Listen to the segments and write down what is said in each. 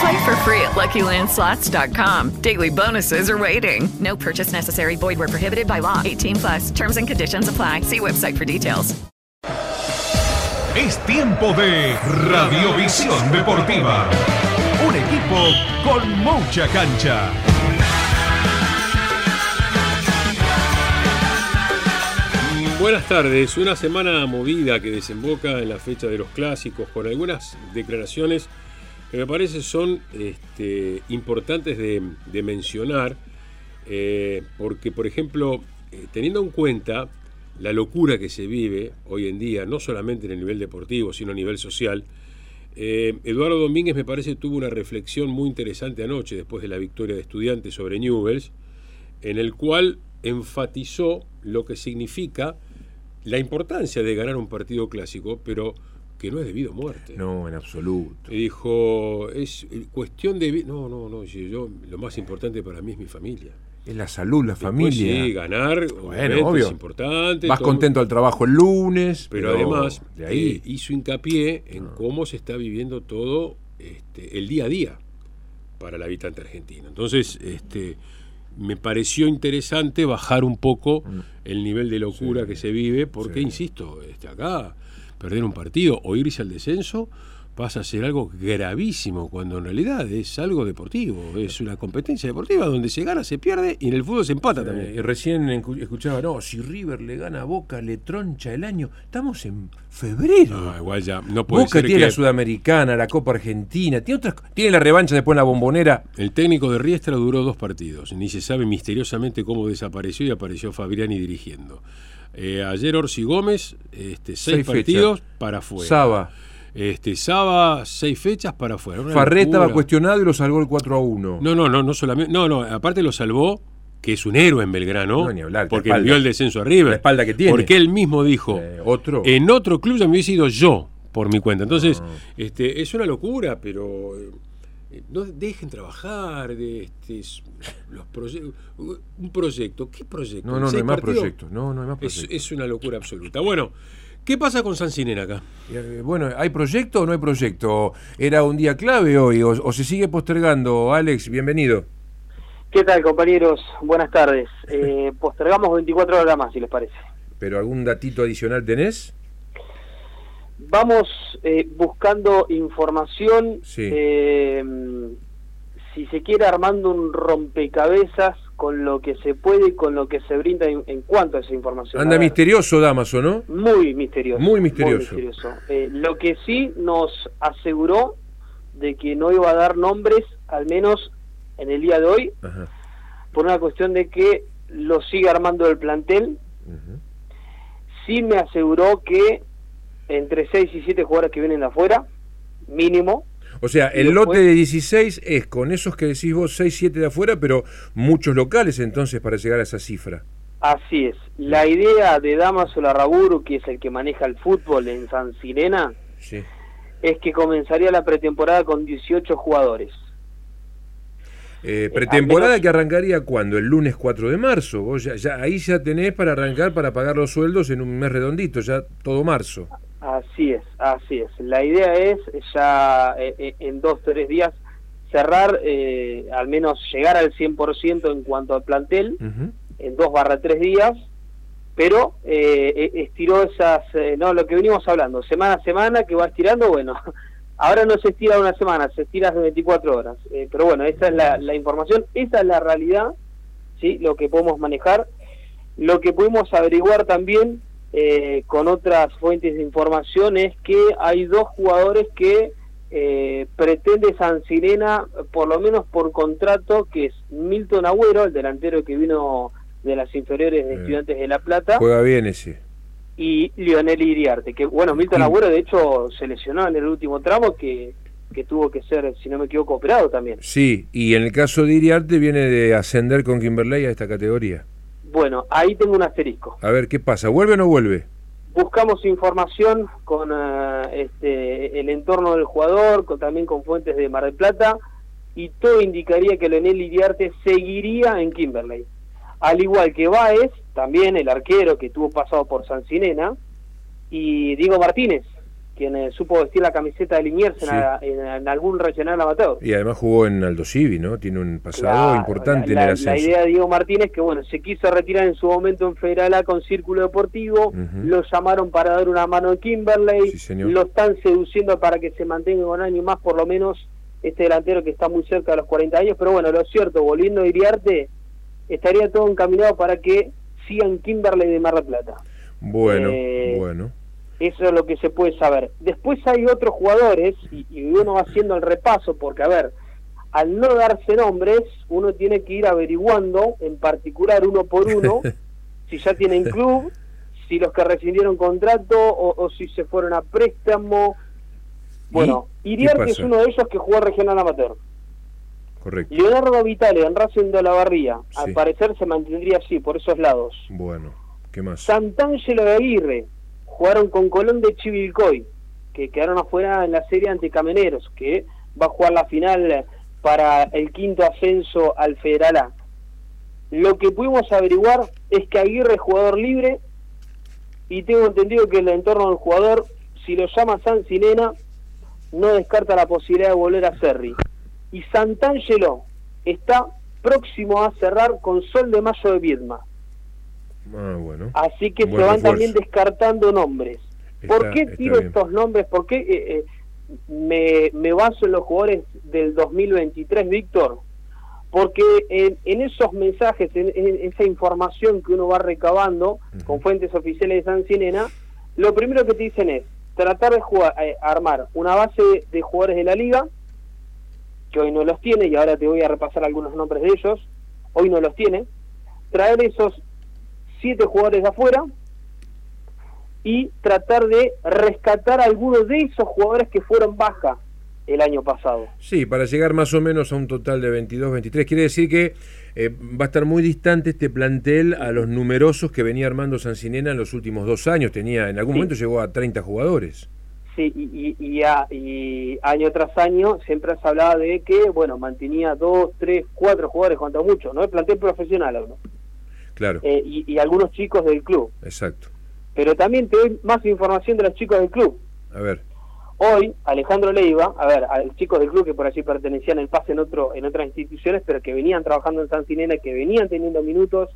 Play for free at LuckyLandSlots.com. Daily bonuses are waiting. No purchase necessary. Void where prohibited by law. 18 plus. Terms and conditions apply. See website for details. Es tiempo de Radiovisión Deportiva. Un equipo con mucha cancha. Buenas tardes, una semana movida que desemboca en la fecha de los clásicos con algunas declaraciones me parece son este, importantes de, de mencionar, eh, porque por ejemplo, eh, teniendo en cuenta la locura que se vive hoy en día, no solamente en el nivel deportivo, sino a nivel social, eh, Eduardo Domínguez me parece tuvo una reflexión muy interesante anoche después de la victoria de estudiantes sobre Newells, en el cual enfatizó lo que significa la importancia de ganar un partido clásico, pero que no es debido a muerte. No, en absoluto. Y dijo, es cuestión de... No, no, no, yo, lo más importante para mí es mi familia. Es la salud, la Después, familia. Sí, ganar, Bueno, obvio. es importante. Vas todo- contento al trabajo el lunes. Pero, además, de ahí. eh, hizo hincapié en cómo se está viviendo todo este, el día a día para el habitante argentino. Entonces, este, me pareció interesante bajar un poco el nivel de locura que se vive, porque, sí. insisto, este, acá perder un partido o irse al descenso pasa a ser algo gravísimo, cuando en realidad es algo deportivo, es una competencia deportiva donde se gana, se pierde y en el fútbol se empata Eh, también. y recién escuchaba, no, si River le gana a Boca, le troncha el año. Estamos en febrero. No, igual ya no puede Boca ser tiene que la Sudamericana, la Copa Argentina, tiene otras, tiene la revancha después en la bombonera. El técnico de Riestra duró dos partidos, ni se sabe misteriosamente cómo desapareció y apareció Fabriani dirigiendo. Eh, ayer Orsi Gómez, este, seis, Seis partidos para afuera. Saba. Este, Saba, seis fechas para afuera. Una Farré estaba cuestionado y lo salvó el 4 a 1. No, no, no, no solamente. No, no, aparte lo salvó, que es un héroe en Belgrano, No, ni hablar, la porque vio el descenso a River. La espalda que tiene. Porque él mismo dijo, Eh, otro. en otro club ya me hubiese ido yo por mi cuenta. Entonces, Ah. este, es una locura, pero eh, no dejen trabajar de este, los proye- un proyecto. ¿Qué proyecto? No, no, no ¿Seis hay más proyectos. No, no hay más Es, proyectos. es una locura absoluta. Bueno, ¿qué pasa con Sancinena acá? Eh, Bueno, ¿hay proyecto o no hay proyecto? ¿Era un día clave hoy o, o se sigue postergando? Alex, bienvenido. ¿Qué tal, compañeros? Buenas tardes. Eh, postergamos 24 horas más, si les parece. ¿Pero algún datito adicional tenés? Vamos eh, buscando información, Sí. eh, si se quiere armando un rompecabezas con lo que se puede y con lo que se brinda en, en cuanto a esa información. Anda misterioso, Damaso, ¿no? Muy misterioso. Muy misterioso. misterioso. Eh, lo que sí nos aseguró de que no iba a dar nombres, al menos en el día de hoy, Ajá. por una cuestión de que lo sigue armando el plantel. Ujú. Sí me aseguró que entre 6 y 7 jugadores que vienen de afuera, mínimo. O sea, el después- lote de 16 es con esos que decís vos 6, 7 de afuera, pero muchos locales entonces para llegar a esa cifra. Así es. La idea de Damaso Larraburu, que es el que maneja el fútbol en San Sirena, Sí. es que comenzaría la pretemporada con 18 jugadores. Eh, al pretemporada menos- que arrancaría cuando? El lunes 4 de marzo. Vos ya, ya- ahí ya tenés para arrancar para pagar los sueldos en un mes redondito, ya todo marzo. Así es, así es. La idea es ya eh, eh, en dos, tres días cerrar, eh, al menos llegar al 100% en cuanto al plantel, en dos barra tres días, pero eh, eh, estiró esas, eh, no, lo que venimos hablando, semana a semana que va estirando, bueno, ahora no se estira una semana, se estira de 24 horas, Eh, pero bueno, esa es la, la información, esa es la realidad, ¿sí? lo que podemos manejar. Lo que pudimos averiguar también eh, con otras fuentes de información es que hay dos jugadores que eh, pretende San Sirena, por lo menos por contrato, que es Milton Agüero, el delantero que vino de las inferiores de Eh. Estudiantes de La Plata, Juega bien ese. y Lionel Iriarte, que bueno, Milton Agüero de hecho se lesionó en el último tramo que, que tuvo que ser, si no me equivoco, operado también. Sí, y en el caso de Iriarte viene de ascender con Kimberley a esta categoría. Bueno, ahí tengo un asterisco. A ver, ¿qué pasa? ¿Vuelve o no vuelve? Buscamos información con eh, este, el entorno del jugador, con, también con fuentes de Mar del Plata, y todo indicaría que Leonel Iriarte seguiría en Kimberley. Al igual que Baez, también el arquero que tuvo pasado por Sancinena, y Diego Martínez, quien eh, supo vestir la camiseta de Liniers en, Sí. a- en- en algún regional amateur. Y además jugó en Aldo Civi, ¿no? Tiene un pasado Claro, importante la, en el ascenso. la idea de Diego Martínez que bueno se quiso retirar en su momento en Federal A con Círculo Deportivo, lo llamaron para dar una mano en Kimberley, Sí, lo están seduciendo para que se mantenga un año más por lo menos este delantero que está muy cerca de los 40 años, pero bueno, lo cierto, volviendo a Iriarte, estaría todo encaminado para que sigan Kimberley de Mar del Plata. Bueno, Eh, bueno. Eso es lo que se puede saber. Después hay otros jugadores, y, y uno va haciendo el repaso, porque a ver, al no darse nombres, uno tiene que ir averiguando, en particular uno por uno, si ya tienen club, si los que rescindieron contrato o, o si se fueron a préstamo. Bueno, ¿Qué Iriarte es uno de ellos que jugó regional amateur. Correcto. Leonardo Vitale en Racing de la Barría, al parecer se mantendría así, por esos lados. Bueno, ¿qué más? Santangelo de Aguirre jugaron con Colón de Chivilcoy, que quedaron afuera en la serie ante Cameneros, que va a jugar la final para el quinto ascenso al Federal A. Lo que pudimos averiguar es que Aguirre es jugador libre y tengo entendido que el entorno del jugador, si lo llama San Sinena, no descarta la posibilidad de volver a Serri. Y Santangelo está próximo a cerrar con Sol de Mayo de Viedma. Ah, bueno. Así que Buen se van refuerzo. también descartando nombres. ¿Por qué tiro bien. estos nombres? ¿Por qué eh, eh, me, me baso en los jugadores del 2023, Víctor? Porque en, en esos mensajes, en, en esa información que uno va recabando con fuentes oficiales de San Sinena, lo primero que te dicen es tratar de jugar, eh, armar una base de jugadores de la liga, que hoy no los tiene, y ahora te voy a repasar algunos nombres de ellos, hoy no los tiene, traer esos siete jugadores de afuera y tratar de rescatar a algunos de esos jugadores que fueron baja el año pasado. Sí, para llegar más o menos a un total de 22, 23. Quiere decir que eh, va a estar muy distante este plantel a los numerosos que venía armando Sancinena en los últimos dos años. Tenía, en algún Sí. momento llegó a 30 jugadores. Sí, y, y, y a- y año tras año siempre se hablaba de que, bueno, mantenía dos, tres, cuatro jugadores, cuanto mucho, ¿no? El plantel profesional. Claro, Eh, y, y algunos chicos del club. exacto. Pero también te doy más información de los chicos del club. A ver, Hoy, Alejandro Leiva, a ver, a los chicos del club que por allí pertenecían el pase en otro en otras instituciones, pero que venían trabajando en San Sinena, que venían teniendo minutos,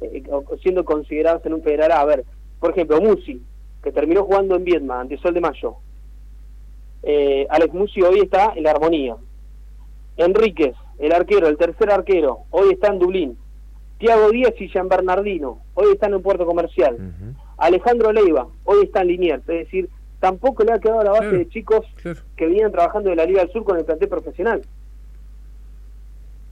eh, siendo considerados en un federal. A ver, por ejemplo, Musi, que terminó jugando en Vietma, ante Sol de Mayo. Eh, Alex Musi hoy está en la Armonía. Enríquez, el arquero, el tercer arquero, hoy está en Dublín. Tiago Díaz y Jean Bernardino, hoy están en Puerto Comercial. Alejandro Leiva, hoy está en Liniers, es decir, tampoco le ha quedado la base Claro. de chicos claro. que venían trabajando de la Liga del Sur con el plantel profesional.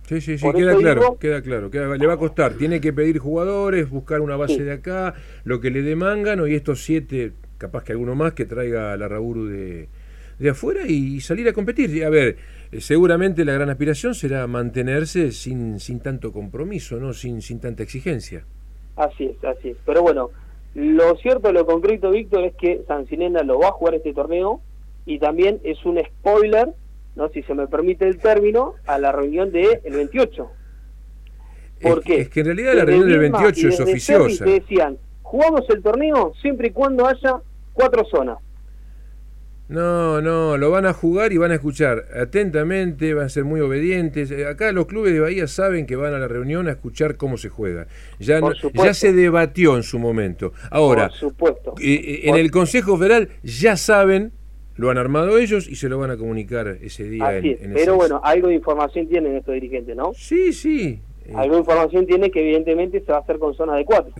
Sí, sí, sí, queda claro, digo- queda claro. queda- le va a costar. Tiene que pedir jugadores, buscar una base Sí. de acá, lo que le demangan, y estos siete, capaz que alguno más, que traiga a la Raburu de, de afuera y salir a competir. Y, A ver, eh, seguramente la gran aspiración será mantenerse sin, sin tanto compromiso, ¿no? sin, sin tanta exigencia. Así es, así es. Pero bueno, lo cierto, lo concreto, Víctor, es que San Sinena lo va a jugar este torneo y también es un spoiler, no si se me permite el término, a la reunión del 28. ¿Por es, qué? es que en realidad la reunión del Viedma 28 y es oficiosa. Te decían, jugamos el torneo siempre y cuando haya cuatro zonas. No, no, lo van a jugar y van a escuchar atentamente, van a ser muy obedientes. Eh, Acá los clubes de Bahía saben que van a la reunión a escuchar cómo se juega. Ya, no- ya se debatió en su momento. Ahora, eh, eh, en el Consejo Federal ya saben, lo han armado ellos y se lo van a comunicar ese día. Así en, es. en Pero bueno, algo de información tienen estos dirigentes, ¿no? Sí, sí. Algo de información tiene que evidentemente se va a hacer con zona de cuatro.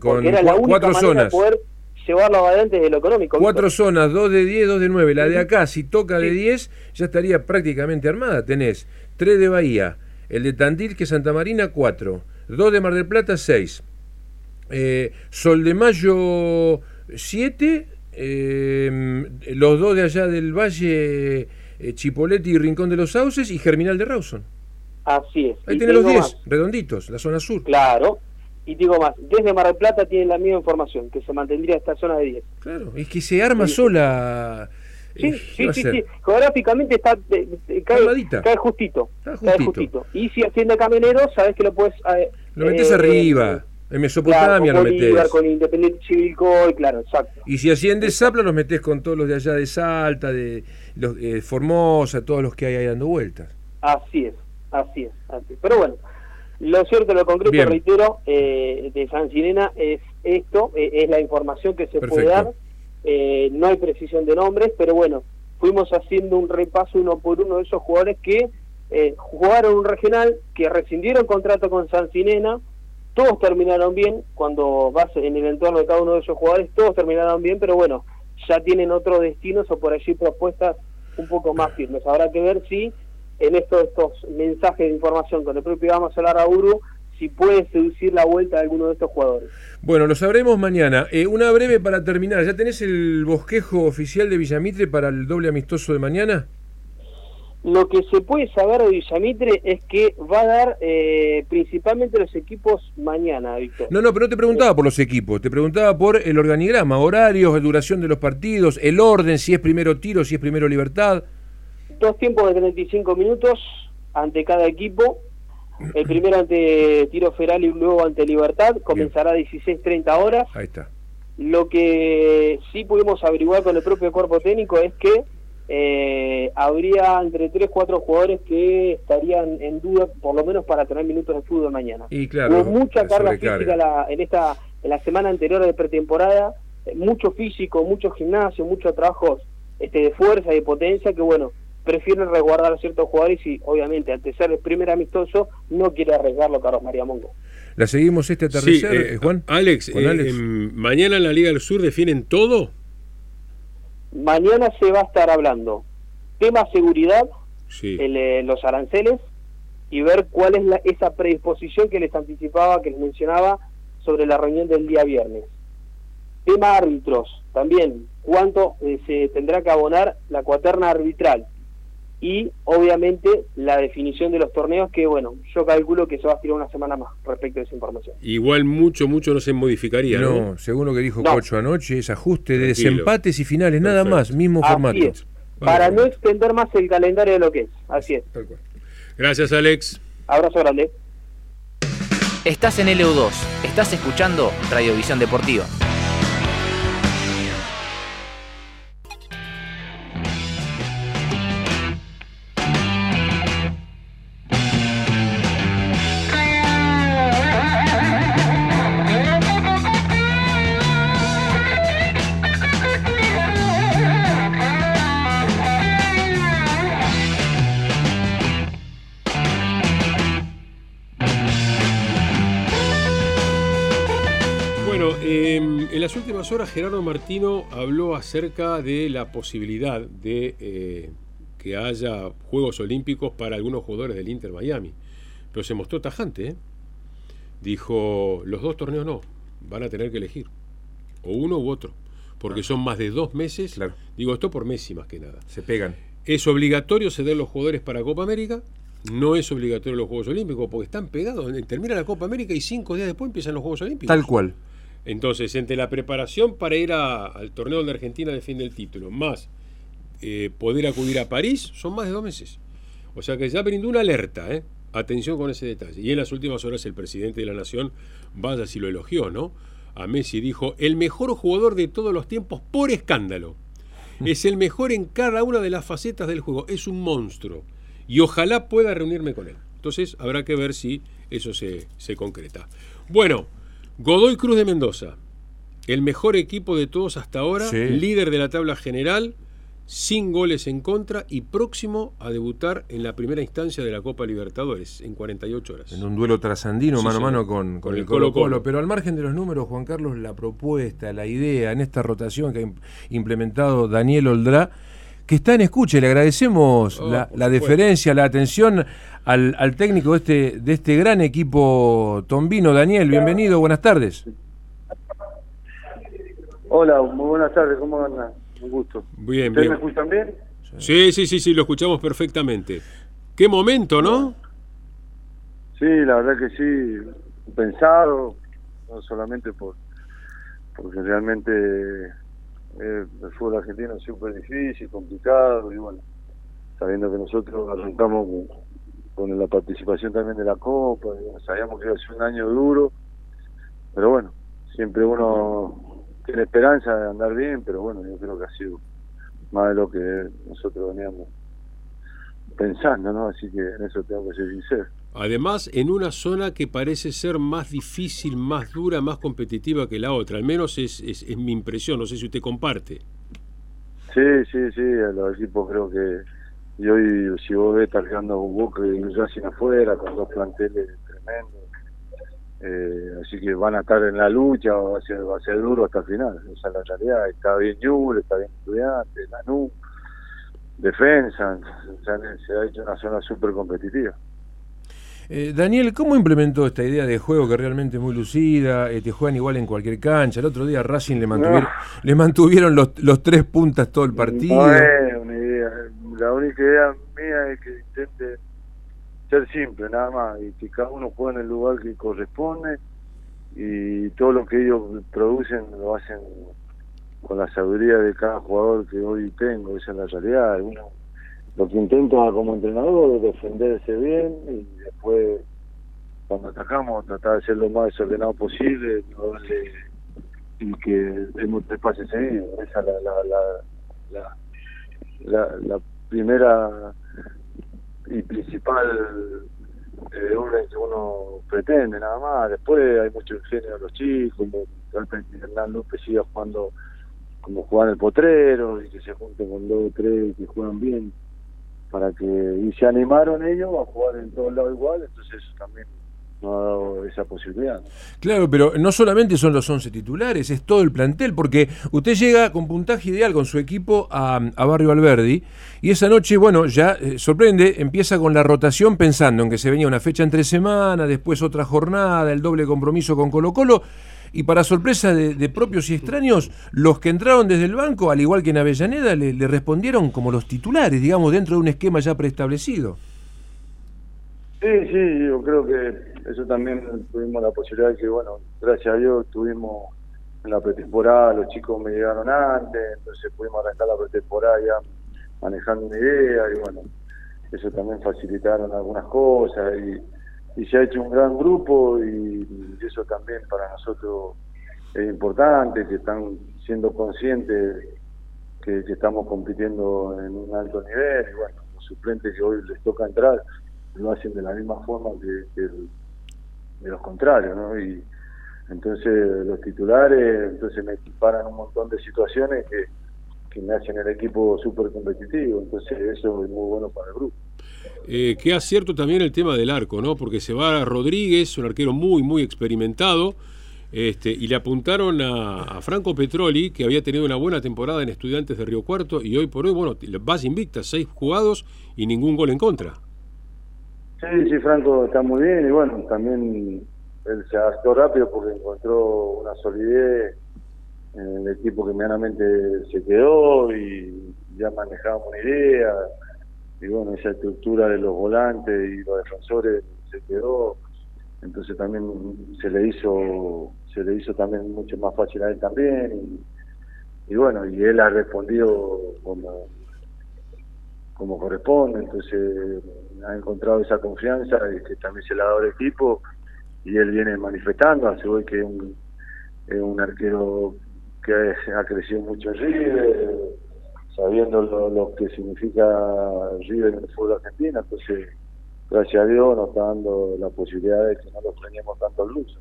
con era la única cuatro manera zonas. de poder llevarlo adelante desde lo económico. Cuatro zonas, dos de 10, dos de 9. La de acá, si toca de 10, ya estaría prácticamente armada. Tenés tres de Bahía, el de Tandil, que es Santa Marina, cuatro. Dos de Mar del Plata, seis. Eh, Sol de Mayo, siete. eh, los dos de allá del Valle, eh, Chipoleti y Rincón de los Sauces, y Germinal de Rawson. Así es. Ahí tenés los tengo 10, más. redonditos, la zona sur. Claro. Y digo más, desde Mar del Plata tienen la misma información, que se mantendría esta zona de 10. Claro, es que se arma sola. Sí, eh, ¿qué sí, sí. Geográficamente está, eh, eh, cae, cae justito. Está Cae justito. Y si haciendo camionero, sabes que lo puedes... eh, Lo metés eh, arriba. En Mesopotamia claro, lo metés. con Independiente Chivilcoy, claro, exacto. Y si asciendes Zapla, los metés con todos los de allá de Salta, de los, eh, Formosa, todos los que hay ahí dando vueltas. Así es, así es, así es. Pero bueno, lo cierto, lo concreto, Bien. reitero, eh, de San Sirena es esto, eh, es la información que se puede dar. Eh, no hay precisión de nombres, pero bueno, fuimos haciendo un repaso uno por uno de esos jugadores que eh, jugaron un regional, que rescindieron contrato con San Sinena, todos terminaron bien, cuando vas en el entorno de cada uno de esos jugadores, todos terminaron bien, pero bueno, ya tienen otros destinos o por allí propuestas un poco más firmes. Habrá que ver si en estos, estos mensajes de información con el propio Vamos a hablar a Uru, si puede seducir la vuelta de alguno de estos jugadores. Bueno, lo sabremos mañana. Eh, una breve para terminar. ¿Ya tenés el bosquejo oficial de Villamitre para el doble amistoso de mañana? Lo que se puede saber de Villamitre es que va a dar eh, principalmente los equipos mañana, Víctor. No, no, pero no te preguntaba por los equipos, te preguntaba por el organigrama, horarios, duración de los partidos, el orden, si es primero tiro, si es primero libertad. Dos tiempos de 35 minutos ante cada equipo. El primero ante Tiro Feral y luego ante Libertad. Comenzará a 16.30 horas. Ahí está. Lo que sí pudimos averiguar con el propio cuerpo técnico es que eh, habría entre 3 4 jugadores que estarían en duda, por lo menos para tener minutos de fútbol mañana. Y claro, Hubo mucha carga física la- en esta en la semana anterior de pretemporada, eh, mucho físico, mucho gimnasio, muchos trabajos este, de fuerza y de potencia que bueno, prefieren resguardar a ciertos jugadores y obviamente ante ser el primer amistoso no quiere arriesgarlo Carlos María Mongo. ¿La seguimos este Sí, atardecer, eh, eh, Juan? Alex, eh, Alex. mañana en la Liga del Sur definen todo. Mañana se va a estar hablando tema seguridad, Sí. el, eh, los aranceles y ver cuál es la, esa predisposición que les anticipaba, que les mencionaba sobre la reunión del día viernes. Tema árbitros, también cuánto eh, se tendrá que abonar la cuaterna arbitral y obviamente la definición de los torneos que bueno, yo calculo que se va a tirar una semana más respecto a esa información. Igual mucho, mucho no se modificaría, ¿no? No, según lo que dijo No. Cocho anoche, es ajuste de Tranquilo. desempates y finales, nada Perfecto. más, mismo Así formato. es, para no extender más el calendario de lo que es, así es. Tal cual. Gracias, Alex. Abrazo grande. Estás en LU2, estás escuchando Radiovisión Deportiva. Últimas horas Gerardo Martino habló acerca de la posibilidad de eh, que haya Juegos Olímpicos para algunos jugadores del Inter Miami. Pero se mostró tajante. ¿eh? Dijo, los dos torneos no, van a tener que elegir. O uno u otro. Porque son más de dos meses. Claro. Digo esto por Messi más que nada. Se pegan. Es obligatorio ceder los jugadores para Copa América. No es obligatorio los Juegos Olímpicos porque están pegados. Termina la Copa América y cinco días después empiezan los Juegos Olímpicos. Tal cual. Entonces, entre la preparación para ir a- al torneo donde Argentina defiende el título, más eh, poder acudir a París, son más de dos meses. O sea que ya brindó una alerta, ¿eh? Atención con ese detalle. Y en las últimas horas el presidente de la Nación, vaya si lo elogió, ¿no? A Messi dijo, el mejor jugador de todos los tiempos por escándalo. Es el mejor en cada una de las facetas del juego. Es un monstruo. Y ojalá pueda reunirme con él. Entonces habrá que ver si eso se, se concreta. Bueno, Godoy Cruz de Mendoza. El mejor equipo de todos hasta ahora. Sí. Líder de la tabla general. sin goles en contra y próximo a debutar en la primera instancia de la Copa Libertadores en 48 horas. En un duelo trasandino Sí, mano a mano con, con Con el el Colo Colo. Colo-Colo. Pero al margen de los números, Juan Carlos, la propuesta, la idea en esta rotación que ha im- implementado Daniel Oldrá, que está en escucha, le agradecemos Oh, la, deferencia, la atención al, al técnico de este, de este gran equipo tombino. Daniel, bienvenido, buenas tardes. Hola, muy buenas tardes, ¿cómo andan? Un gusto. Bien, ¿Ustedes bien. me escuchan bien? Sí, sí, sí, sí, lo escuchamos perfectamente. Qué momento, ¿no? Sí, la verdad que sí, pensado, no solamente por porque realmente eh, el fútbol argentino es súper difícil, complicado, y bueno, sabiendo que nosotros arrancamos con, la participación también de la Copa, sabíamos que iba a ser un año duro, pero bueno, siempre uno tiene esperanza de andar bien, pero bueno, yo creo que ha sido más de lo que nosotros veníamos pensando, ¿no? Así que en eso tengo que ser sincero. Además, en una zona que parece ser más difícil, más dura, más competitiva que la otra. Al menos es, es, es mi impresión, no sé si usted comparte. Sí, sí, sí, los equipos creo que. Y hoy, si vos ves, está quedando un Boca y un Racing afuera, con dos planteles tremendos. Eh, así que van a estar en la lucha, va a ser, va a ser duro hasta el final. Esa es la realidad. Está bien Ñuble, está bien Estudiante, Lanús, Defensa. Se, han- se ha hecho una zona súper competitiva. Eh, Daniel, ¿cómo implementó esta idea de juego que realmente es muy lucida? Eh, te juegan igual en cualquier cancha. El otro día Racing le mantuvieron, le mantuvieron los, los tres puntas todo el partido. No es una idea. La única idea mía es que intente ser simple, nada más, y que cada uno juegue en el lugar que corresponde y todo lo que ellos producen lo hacen con la sabiduría de cada jugador que hoy tengo, esa es la realidad. Uno, lo que intento como entrenador es defenderse bien y después cuando atacamos tratar de ser lo más desordenado posible, y que demos tres pases seguidos. Esa es la, la, la, la, la, primera y principal eh, orden que uno pretende, nada más. Después hay mucho ingenio de los chicos, Hernán López siga jugando como jugar el potrero y que se junten con dos o tres que juegan bien para que y se animaron ellos a jugar en todos lados igual entonces eso también nos ha dado esa posibilidad ¿no? Claro, pero no solamente son los 11 titulares, es todo el plantel, porque usted llega con puntaje ideal con su equipo a, a Barrio Alberdi, y esa noche, bueno, ya eh, sorprende, empieza con la rotación pensando en que se venía una fecha entre semana, después otra jornada, el doble compromiso con Colo Colo, y para sorpresa de, propios y extraños, los que entraron desde el banco, al igual que en Avellaneda, le, le respondieron como los titulares, digamos, dentro de un esquema ya preestablecido. Sí, sí, yo creo que eso también tuvimos la posibilidad de que, bueno, gracias a Dios tuvimos en la pretemporada, los chicos me llegaron antes, entonces pudimos arrancar la pretemporada ya manejando una idea y bueno, eso también facilitaron algunas cosas y, y se ha hecho un gran grupo y, eso también para nosotros es importante, que están siendo conscientes que, estamos compitiendo en un alto nivel y bueno, los suplentes que hoy les toca entrar lo hacen de la misma forma que, de los contrarios, ¿no? Y entonces los titulares entonces me equiparan un montón de situaciones que, que me hacen el equipo súper competitivo, entonces eso es muy bueno para el grupo. Eh, qué acierto también el tema del arco, ¿no? Porque se va Rodríguez, un arquero muy, muy experimentado, este, y le apuntaron a, a Franco Petroli, que había tenido una buena temporada en Estudiantes de Río Cuarto, y hoy por hoy, bueno, vas invicta, seis jugados y ningún gol en contra. Sí, sí, Franco está muy bien y bueno, también él se adaptó rápido porque encontró una solidez el equipo que medianamente se quedó y ya manejábamos una idea. Y bueno, esa estructura de los volantes y los defensores se quedó, entonces también se le hizo se le hizo también mucho más fácil a él también. Y, bueno, y él ha respondido como como corresponde, entonces ha encontrado esa confianza y que también se la ha dado el equipo y él viene manifestando, hace hoy que es un, es un arquero que ha crecido mucho River, sabiendo lo, lo que significa River en el fútbol argentino, entonces gracias a Dios nos está dando la posibilidad de que no lo extrañemos tanto luz.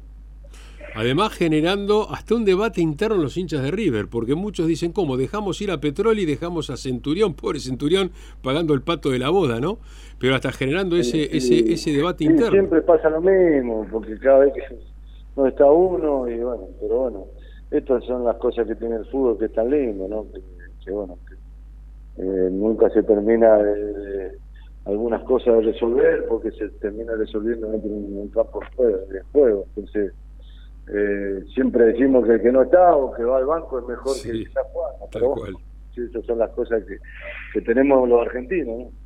Además generando hasta un debate interno en los hinchas de River, porque muchos dicen, ¿cómo? Dejamos ir a Petroli y dejamos a Centurión, pobre Centurión, pagando el pato de la boda, ¿no? Pero hasta generando ese, ese, ese debate Sí, interno. Siempre pasa lo mismo, porque cada vez que no está uno, y bueno, pero bueno, estas son las cosas que tiene el fútbol que es tan lindo, ¿no? Que, que, bueno, que, eh, nunca se termina de, de algunas cosas de resolver porque se termina resolviendo dentro de un, campo de juego, de juego. Entonces, eh, siempre decimos que el que no está o que va al banco es mejor que el que está jugando. Pero bueno, sí, esas son las cosas que, que tenemos los argentinos, ¿no?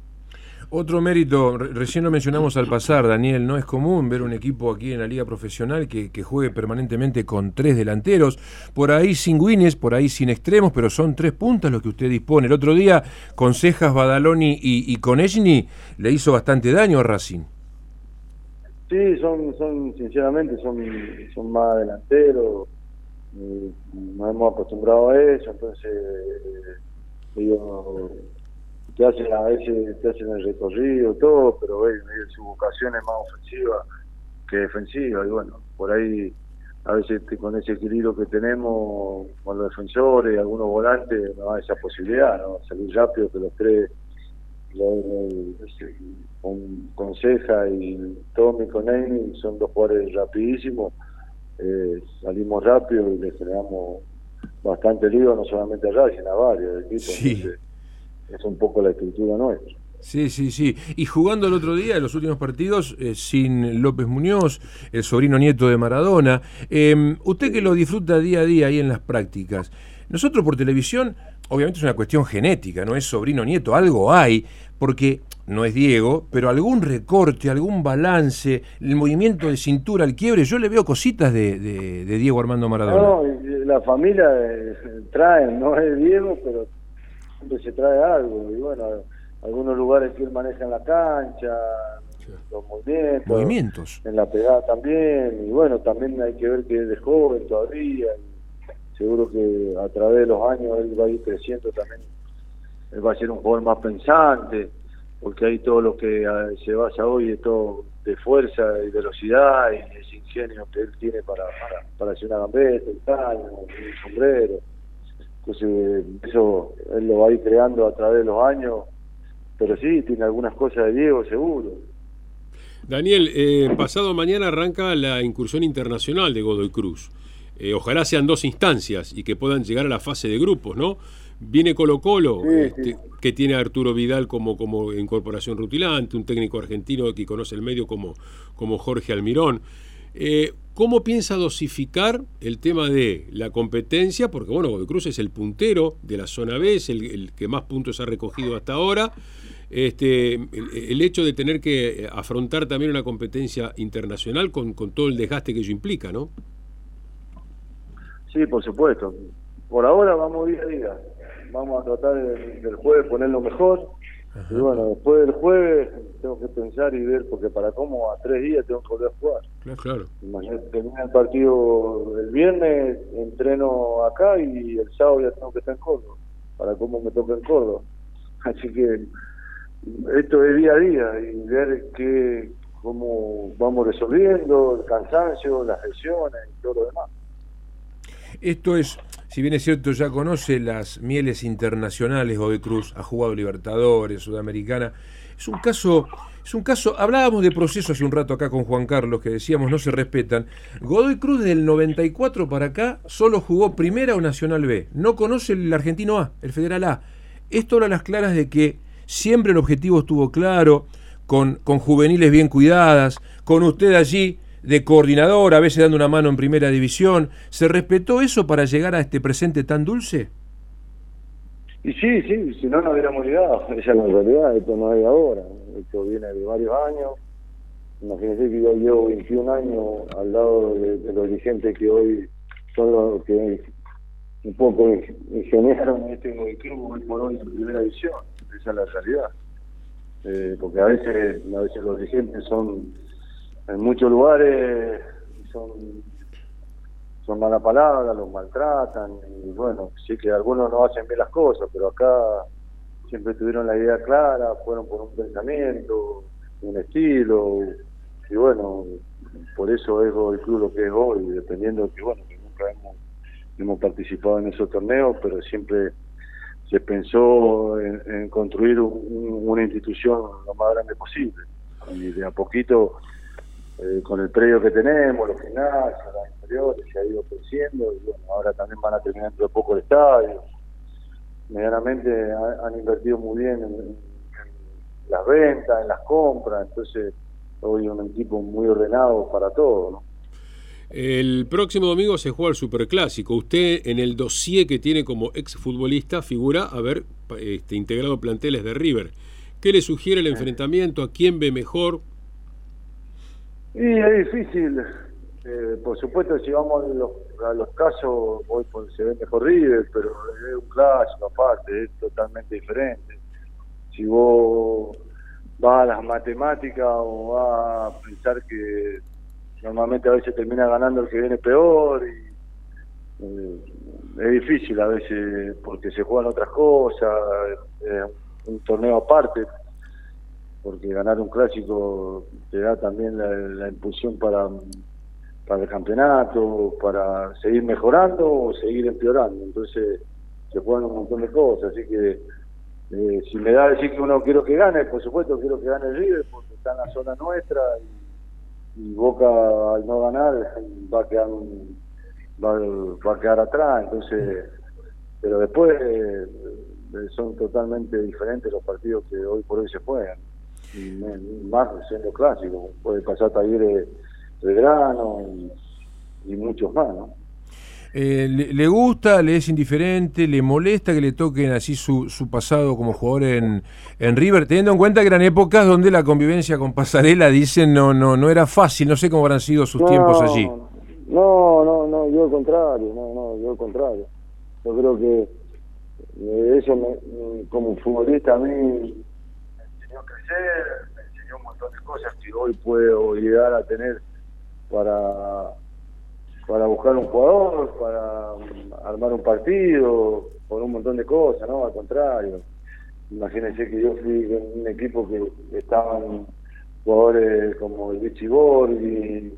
Otro mérito, re- recién lo mencionamos al pasar, Daniel, no es común ver un equipo aquí en la liga profesional que, juegue permanentemente con tres delanteros, por ahí sin wines, por ahí sin extremos, pero son tres puntas los que usted dispone. El otro día con Cejas, Badaloni y, y con le hizo bastante daño a Racing. Sí, son, son sinceramente, son, son más delanteros. eh, nos hemos acostumbrado a eso, entonces eh, ellos te hacen a veces te hacen el recorrido, todo, pero su vocación es más ofensiva que defensiva. Y bueno, por ahí a veces te- con ese equilibrio que tenemos con los defensores algunos volantes nos da esa posibilidad, ¿no? Salir rápido que los tres ese, con, con Ceja y Tommy con Amy son dos jugadores rapidísimos eh, salimos rápido y le generamos bastante lío no solamente a Racing, a varios equipos Sí. Entonces, es un poco la estructura nuestra Sí, sí, sí. Y jugando el otro día, en los últimos partidos, eh, sin López Muñoz, el sobrino nieto de Maradona, eh, usted que lo disfruta día a día ahí en las prácticas, nosotros por televisión, obviamente es una cuestión genética, no es sobrino nieto, algo hay, porque no es Diego, pero algún recorte, algún balance, el movimiento de cintura, el quiebre, yo le veo cositas de, de- de Diego Armando Maradona. no, la familia eh, trae, no es Diego pero siempre se trae algo y bueno algunos lugares que él maneja en la cancha los movimientos Movimientos. en la pegada también y bueno también hay que ver que él es joven todavía y seguro que a través de los años él va a ir creciendo también él va a ser un jugador más pensante porque ahí todo lo que ah, se basa hoy es todo de fuerza y velocidad y ese ingenio que él tiene para para, para hacer una gambeta, el caño, el sombrero entonces eso él lo va a ir creando a través de los años pero sí tiene algunas cosas de Diego seguro Daniel, eh, pasado mañana arranca la incursión internacional de Godoy Cruz. Eh, ojalá sean dos instancias y que puedan llegar a la fase de grupos, ¿no? Viene Colo Colo, Sí, este, sí. que tiene a Arturo Vidal como, como incorporación rutilante, un técnico argentino que conoce el medio como, como Jorge Almirón. Eh, ¿Cómo piensa dosificar el tema de la competencia? Porque bueno, Godoy Cruz es el puntero de la zona B, es el, que más puntos ha recogido hasta ahora. Este, el, hecho de tener que afrontar también una competencia internacional con, todo el desgaste que ello implica, ¿no? Sí, por supuesto. Por ahora vamos día a día. Vamos a tratar de- del jueves poner lo mejor. Y bueno, después del jueves tengo que pensar y ver, porque para cómo a tres días tengo que volver a jugar. Claro, claro. Imagínate, termina el partido el viernes, entreno acá y el sábado ya tengo que estar en Córdoba. Para cómo me toca en Córdoba. Así que esto es día a día y ver qué, cómo vamos resolviendo el cansancio, las lesiones y todo lo demás. Esto es, si bien es cierto, ya conoce las mieles internacionales, Godoy Cruz, ha jugado Libertadores, Sudamericana. Es un caso, es un caso, hablábamos de proceso hace un rato acá con Juan Carlos, que decíamos no se respetan. Godoy Cruz del 94 para acá solo jugó Primera o Nacional B. No conoce el argentino A, el Federal A. Esto habla las claras de que siempre el objetivo estuvo claro, con, con juveniles bien cuidadas, con usted allí de coordinador, a veces dando una mano en primera división. ¿Se respetó eso para llegar a este presente tan dulce? Y sí, sí, si no, no hubiéramos llegado. Esa es la realidad, esto no es de ahora. Esto viene de varios años. Imagínense que yo llevo 21 años al lado de, los dirigentes que hoy son los que un poco ingeniaron este Cruz hoy por hoy en primera división. Esa es la realidad. Eh, porque a veces, a veces los dirigentes son, en muchos lugares, son son mala palabra, los maltratan y bueno, sí que algunos no hacen bien las cosas, pero acá siempre tuvieron la idea clara, fueron por un pensamiento, un estilo y bueno, por eso es el club lo que es hoy, dependiendo de que, bueno, que nunca hemos, hemos participado en esos torneos, pero siempre se pensó en, construir una institución lo más grande posible. Y de a poquito, eh, con el predio que tenemos, los gimnasios, las inferiores, se ha ido creciendo y bueno, ahora también van a terminar dentro de poco el estadio. Medianamente han, invertido muy bien en, las ventas, en las compras, entonces hoy un equipo muy ordenado para todo, ¿no? El próximo domingo se juega el Superclásico. Usted en el dossier que tiene como exfutbolista figura haber este, integrado planteles de River. ¿Qué le sugiere el enfrentamiento? ¿A quién ve mejor? Y es difícil. Eh, por supuesto, si vamos a los, casos, hoy se ve mejor River, pero es un clásico aparte, es totalmente diferente. Si vos vas a las matemáticas o vas a pensar que normalmente a veces termina ganando el que viene peor y eh, es difícil a veces porque se juegan otras cosas, un torneo aparte, porque ganar un clásico te da también la, impulsión para, para el campeonato, para seguir mejorando o seguir empeorando, entonces se juegan un montón de cosas, así que eh, si me da a decir que uno quiero que gane, por supuesto quiero que gane el River porque está en la zona nuestra y Boca al no ganar va a quedar va, a quedar atrás. Entonces pero después eh, son totalmente diferentes los partidos que hoy por hoy se juegan más siendo clásicos puede pasar Talleres de grano y, y muchos más ¿no? Eh, le, gusta, le es indiferente, le molesta que le toquen así su, su pasado como jugador en, en, River, teniendo en cuenta que eran épocas donde la convivencia con Pasarela, dicen, no no no era fácil, no sé cómo habrán sido sus tiempos allí. No, no, no, yo al contrario, no, no, yo al contrario. Yo creo que eh, eso me, como futbolista a mí enseñó a crecer, me enseñó un montón de cosas que hoy puedo llegar a tener para para buscar un jugador, para armar un partido, por un montón de cosas, ¿no? Al contrario. Imagínense que yo fui en un equipo que estaban jugadores como el Vichy Borghi,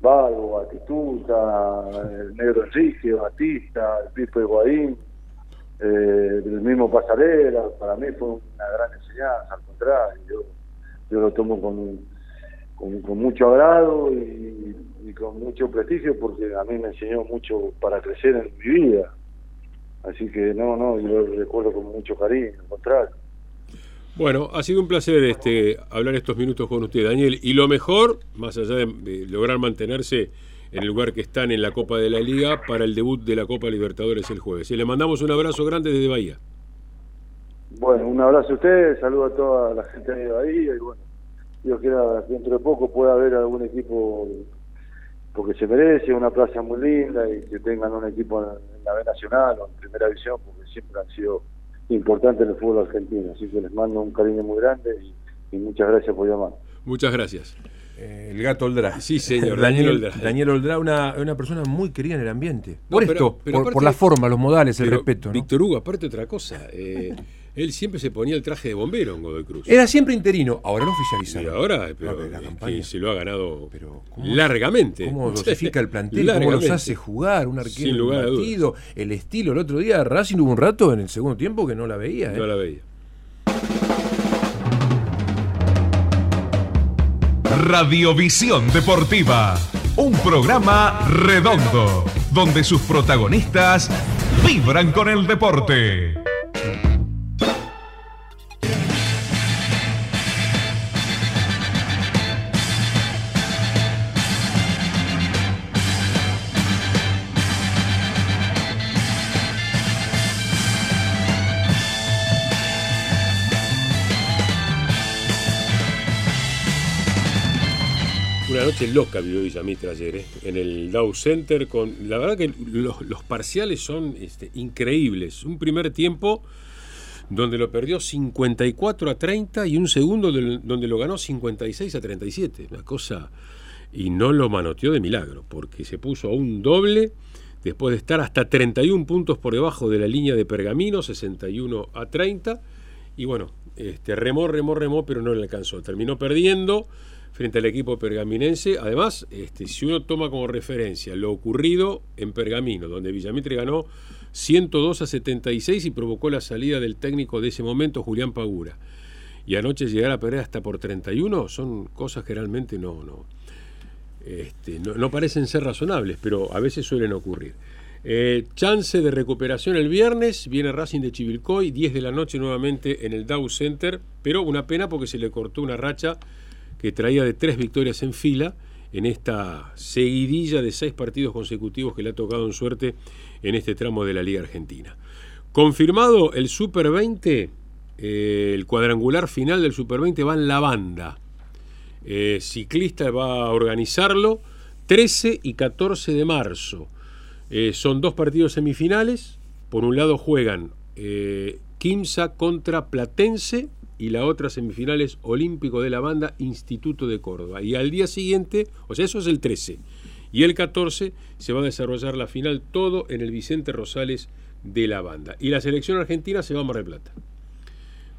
Vago, Atistuta, el Negro Enrique, Batista, el Pipo Guadín, eh, el mismo Pasarela, para mí fue una gran enseñanza, al contrario, yo, yo lo tomo con, con, mucho agrado y con mucho prestigio porque a mí me enseñó mucho para crecer en mi vida. Así que no, no, yo lo recuerdo con mucho cariño, al contrario. Bueno, ha sido un placer este hablar estos minutos con usted, Daniel. Y lo mejor, más allá de, lograr mantenerse en el lugar que están en la Copa de la Liga, para el debut de la Copa Libertadores el jueves. Y le mandamos un abrazo grande desde Bahía. Bueno, un abrazo a ustedes, saludo a toda la gente de Bahía y bueno, Dios quiera dentro de poco pueda haber algún equipo porque se merece una plaza muy linda y que tengan un equipo en la B Nacional o en Primera División, porque siempre han sido importantes en el fútbol argentino. Así que les mando un cariño muy grande y, muchas gracias por llamar. Muchas gracias. Eh, el gato Oldra. Sí, señor. Daniel, Oldra. Daniel Oldra, una, una persona muy querida en el ambiente. por esto, por, la forma, los modales, el respeto. Víctor Hugo, aparte otra cosa. Eh, él siempre se ponía el traje de bombero en Godoy Cruz. Era siempre interino, ahora lo oficializaron. Y ahora, pero, se lo ha ganado largamente. ¿Cómo dosifica el plantel? ¿Cómo los hace jugar? Un arquero partido, el estilo. El otro día Racing hubo un rato en el segundo tiempo que no la veía. No ¿eh? la veía. Radiovisión Deportiva, un programa redondo, donde sus protagonistas vibran con el deporte. Noche loca vivió Villamitra ayer, ¿eh? en el Dow Center. Con, la verdad que los, parciales son este, increíbles. Un primer tiempo donde lo perdió 54 a 30 y un segundo donde lo ganó 56 a 37. Una cosa. Y no lo manoteó de milagro, porque se puso a un doble después de estar hasta 31 puntos por debajo de la línea de Pergamino, 61 a 30. Y bueno, este, remó, remó, remó, pero no le alcanzó. Terminó perdiendo frente al equipo pergaminense. Además, este, si uno toma como referencia lo ocurrido en Pergamino, donde Villamitre ganó 102 a 76 y provocó la salida del técnico de ese momento, Julián Pagura. Y anoche llegar a perder hasta por 31 son cosas que realmente no, no, este, no, no parecen ser razonables, pero a veces suelen ocurrir. Eh, chance de recuperación el viernes, viene Racing de Chivilcoy, 10 de la noche nuevamente en el Dow Center, pero una pena porque se le cortó una racha que traía de tres victorias en fila en esta seguidilla de seis partidos consecutivos que le ha tocado en suerte en este tramo de la Liga Argentina. Confirmado el Super 20, eh, el cuadrangular final del Super 20 va en la banda. Eh, ciclista va a organizarlo 13 y 14 de marzo. Eh, son dos partidos semifinales. Por un lado juegan Quimsa contra Platense y la otra semifinal es Olímpico de la Banda Instituto de Córdoba. Y al día siguiente, o sea, eso es el 13. Y el 14 se va a desarrollar la final todo en el Vicente Rosales de la Banda. Y la selección argentina se va a Mar del Plata.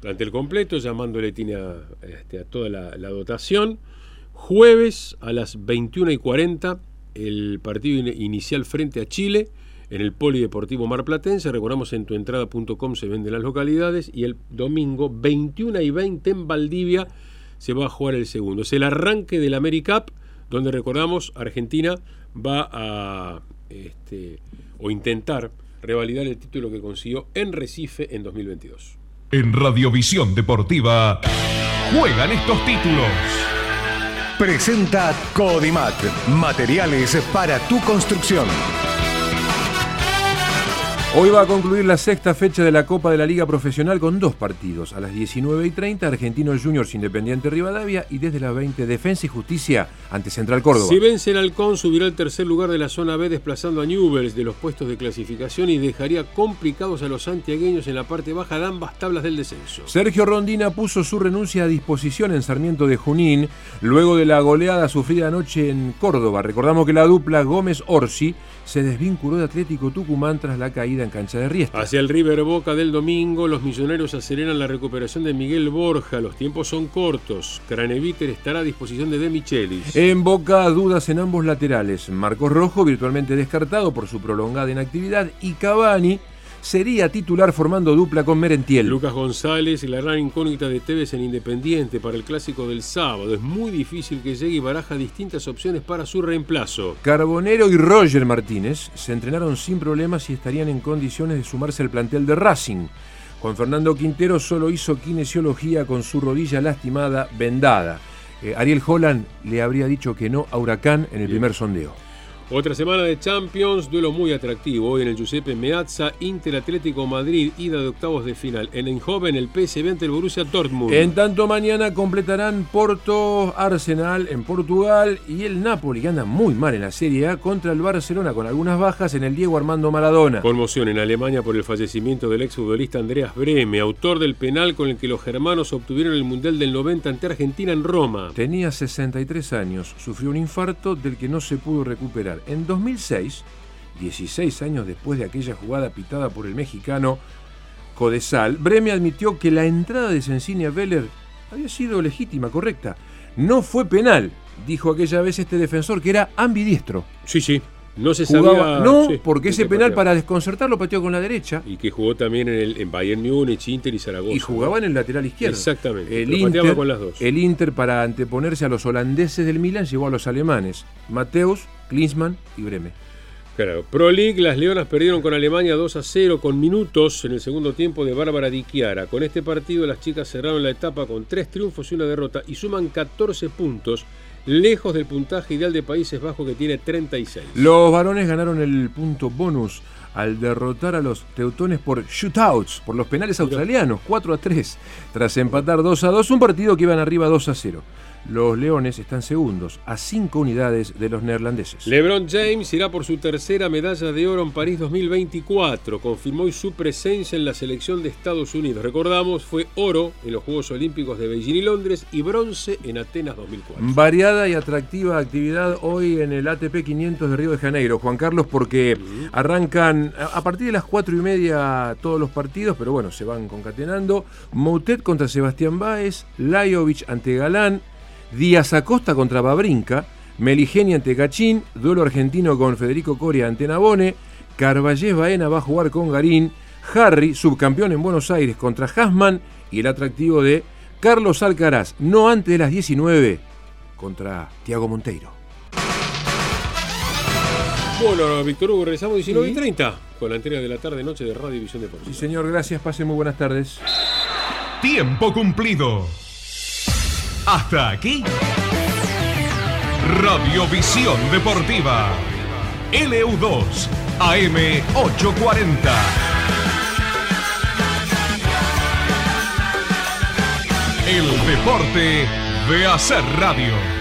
Plantel completo, llamándole tiene a, este, a toda la, la dotación. Jueves a las 21 y 40 el partido in- inicial frente a Chile en el Polideportivo Marplatense. Recordamos en tuentrada.com se venden las localidades y el domingo 21 y 20 en Valdivia se va a jugar el segundo. Es el arranque del AmeriCup donde recordamos Argentina va a este, o intentar revalidar el título que consiguió en Recife en 2022. En Radiovisión Deportiva juegan estos títulos. Presenta Codimat, materiales para tu construcción. Hoy va a concluir la sexta fecha de la Copa de la Liga Profesional con dos partidos. A las 19 y 30, Argentinos Juniors Independiente Rivadavia y desde las 20, Defensa y Justicia ante Central Córdoba. Si vence el Halcón, subirá al tercer lugar de la zona B, desplazando a Newells de los puestos de clasificación y dejaría complicados a los santiagueños en la parte baja de ambas tablas del descenso. Sergio Rondina puso su renuncia a disposición en Sarmiento de Junín luego de la goleada sufrida anoche en Córdoba. Recordamos que la dupla Gómez-Orsi se desvinculó de Atlético Tucumán tras la caída en cancha de Riestra. Hacia el River Boca del domingo, los millonarios aceleran la recuperación de Miguel Borja. Los tiempos son cortos. Craneviter estará a disposición de De Michelis. En Boca, dudas en ambos laterales. Marcos Rojo, virtualmente descartado por su prolongada inactividad, y Cavani sería titular formando dupla con Merentiel. Lucas González y la gran incógnita de Tevez en Independiente para el clásico del sábado. Es muy difícil que llegue y baraja distintas opciones para su reemplazo. Carbonero y Roger Martínez se entrenaron sin problemas y estarían en condiciones de sumarse al plantel de Racing. Juan Fernando Quintero solo hizo kinesiología con su rodilla lastimada vendada. Eh, Ariel Holland le habría dicho que no a Huracán en el primer sondeo. Otra semana de Champions, duelo muy atractivo. Hoy en el Giuseppe Meazza, Inter Atlético Madrid, ida de octavos de final. En Eindhoven, el PSV ante el Borussia Dortmund. En tanto mañana completarán Porto, Arsenal en Portugal y el Napoli, que anda muy mal en la Serie A, contra el Barcelona con algunas bajas en el Diego Armando Maradona. Conmoción en Alemania por el fallecimiento del exfutbolista Andreas Breme, autor del penal con el que los germanos obtuvieron el Mundial del 90 ante Argentina en Roma. Tenía 63 años, sufrió un infarto del que no se pudo recuperar. En 2006, 16 años después de aquella jugada pitada por el mexicano Codesal, Breme admitió que la entrada de Sensini a Vélez había sido legítima, correcta. No fue penal, dijo aquella vez este defensor, que era ambidiestro. Sí, sí. No se Jugaba- sabía. no, sí, porque sí, ese penal pateaba. para desconcertarlo pateó con la derecha Y que jugó también en, el, en Bayern Múnich, Inter y Zaragoza. y jugaba en el lateral izquierdo. Exactamente. El Inter, con las dos. el Inter, para anteponerse a los holandeses del Milan, llevó a los alemanes, Mateus, Klinsmann y Breme. Claro. Pro League, las Leonas perdieron con Alemania 2 a 0 con minutos en el segundo tiempo de Bárbara Di Chiara. Con este partido las chicas cerraron la etapa con tres triunfos y una derrota y suman 14 puntos, lejos del puntaje ideal de Países Bajos que tiene 36. Los varones ganaron el punto bonus al derrotar a los teutones por shootouts, por los penales australianos, 4 a 3, tras empatar 2 a 2, un partido que iban arriba 2 a 0. Los leones están segundos, a 5 unidades de los neerlandeses. LeBron James irá por su tercera medalla de oro en París 2024. Confirmó hoy su presencia en la selección de Estados Unidos. Recordamos, fue oro en los Juegos Olímpicos de Beijing y Londres y bronce en Atenas 2004. Variada y atractiva actividad hoy en el ATP 500 de Río de Janeiro, Juan Carlos, porque arrancan a partir de las 4 y media todos los partidos, pero bueno, se van concatenando. Moutet contra Sebastián Báez, Lajovic ante Galán, Díaz Acosta contra Babrinca, Meligeni ante Cachín, duelo argentino con Federico Coria ante Nabone, Carballés Baena va a jugar con Garín, Harry, subcampeón en Buenos Aires contra Hasman y el atractivo de Carlos Alcaraz, no antes de las 19, contra Tiago Monteiro. Bueno, Víctor Hugo, regresamos 19 y 30 con la entrega de la tarde-noche de Radio Visión Deportiva. Sí, señor, gracias, pase muy buenas tardes. Tiempo cumplido. Hasta aquí. Radiovisión Deportiva. LU2 AM 840. El deporte de hacer radio.